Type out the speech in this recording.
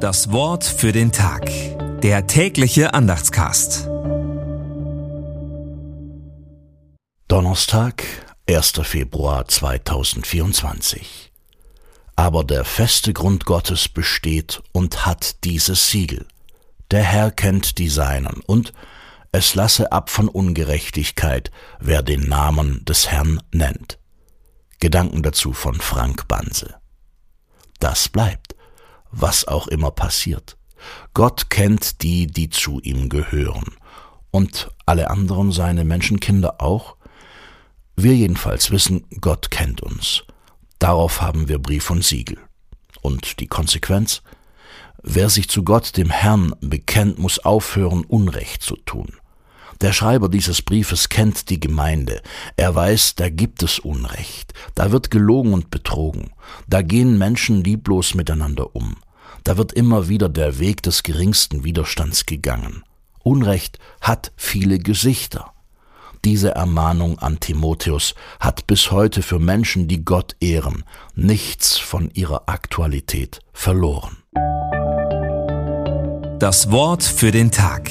Das Wort für den Tag. Der tägliche Andachtscast. Donnerstag, 1. Februar 2024. Aber der feste Grund Gottes besteht und hat dieses Siegel. Der Herr kennt die Seinen und es lasse ab von Ungerechtigkeit, wer den Namen des Herrn nennt. Gedanken dazu von Frank Banse. Das bleibt, was auch immer passiert. Gott kennt die, die zu ihm gehören. Und alle anderen seine Menschenkinder auch? Wir jedenfalls wissen, Gott kennt uns. Darauf haben wir Brief und Siegel. Und die Konsequenz? Wer sich zu Gott, dem Herrn, bekennt, muss aufhören, Unrecht zu tun. Der Schreiber dieses Briefes kennt die Gemeinde. Er weiß, da gibt es Unrecht. Da wird gelogen und betrogen. Da gehen Menschen lieblos miteinander um. Da wird immer wieder der Weg des geringsten Widerstands gegangen. Unrecht hat viele Gesichter. Diese Ermahnung an Timotheus hat bis heute für Menschen, die Gott ehren, nichts von ihrer Aktualität verloren. Das Wort für den Tag.